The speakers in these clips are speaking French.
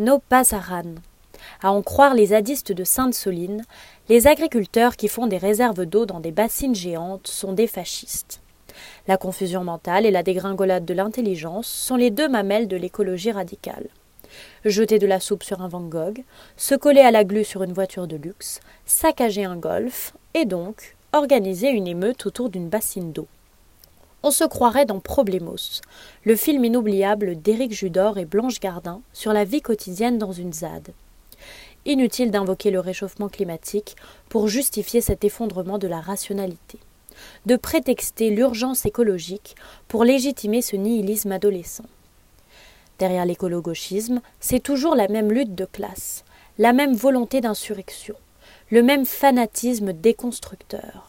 No Pasaran. À en croire les zadistes de Sainte-Soline, les agriculteurs qui font des réserves d'eau dans des bassines géantes sont des fascistes. La confusion mentale et la dégringolade de l'intelligence sont les deux mamelles de l'écologie radicale. Jeter de la soupe sur un Van Gogh, se coller à la glu sur une voiture de luxe, saccager un golf, et donc organiser une émeute autour d'une bassine d'eau. On se croirait dans Problemos, le film inoubliable d'Éric Judor et Blanche Gardin sur la vie quotidienne dans une ZAD. Inutile d'invoquer le réchauffement climatique pour justifier cet effondrement de la rationalité, de prétexter l'urgence écologique pour légitimer ce nihilisme adolescent. Derrière l'écolo-gauchisme, c'est toujours la même lutte de classe, la même volonté d'insurrection, le même fanatisme déconstructeur.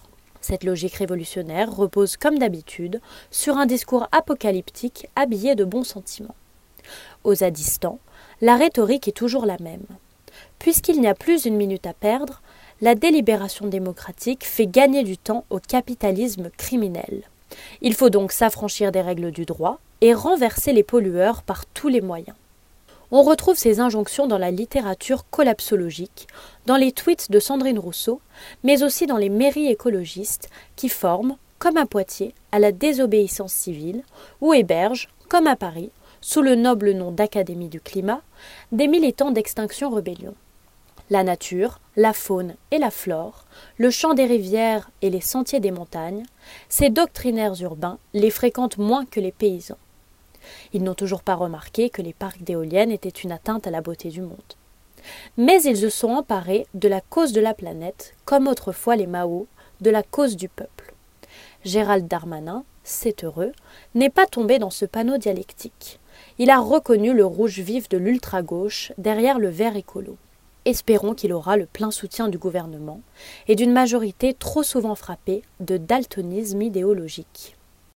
Cette logique révolutionnaire repose comme d'habitude sur un discours apocalyptique habillé de bons sentiments. Aux Zadistan, la rhétorique est toujours la même. Puisqu'il n'y a plus une minute à perdre, la délibération démocratique fait gagner du temps au capitalisme criminel. Il faut donc s'affranchir des règles du droit et renverser les pollueurs par tous les moyens. On retrouve ces injonctions dans la littérature collapsologique, dans les tweets de Sandrine Rousseau, mais aussi dans les mairies écologistes qui forment, comme à Poitiers, à la désobéissance civile, ou hébergent, comme à Paris, sous le noble nom d'Académie du climat, des militants d'extinction rébellion. La nature, la faune et la flore, le champ des rivières et les sentiers des montagnes, ces doctrinaires urbains les fréquentent moins que les paysans. Ils n'ont toujours pas remarqué que les parcs d'éoliennes étaient une atteinte à la beauté du monde. Mais ils se sont emparés de la cause de la planète, comme autrefois les Mao, de la cause du peuple. Gérald Darmanin, c'est heureux, n'est pas tombé dans ce panneau dialectique. Il a reconnu le rouge vif de l'ultra-gauche derrière le vert écolo. Espérons qu'il aura le plein soutien du gouvernement et d'une majorité trop souvent frappée de daltonisme idéologique.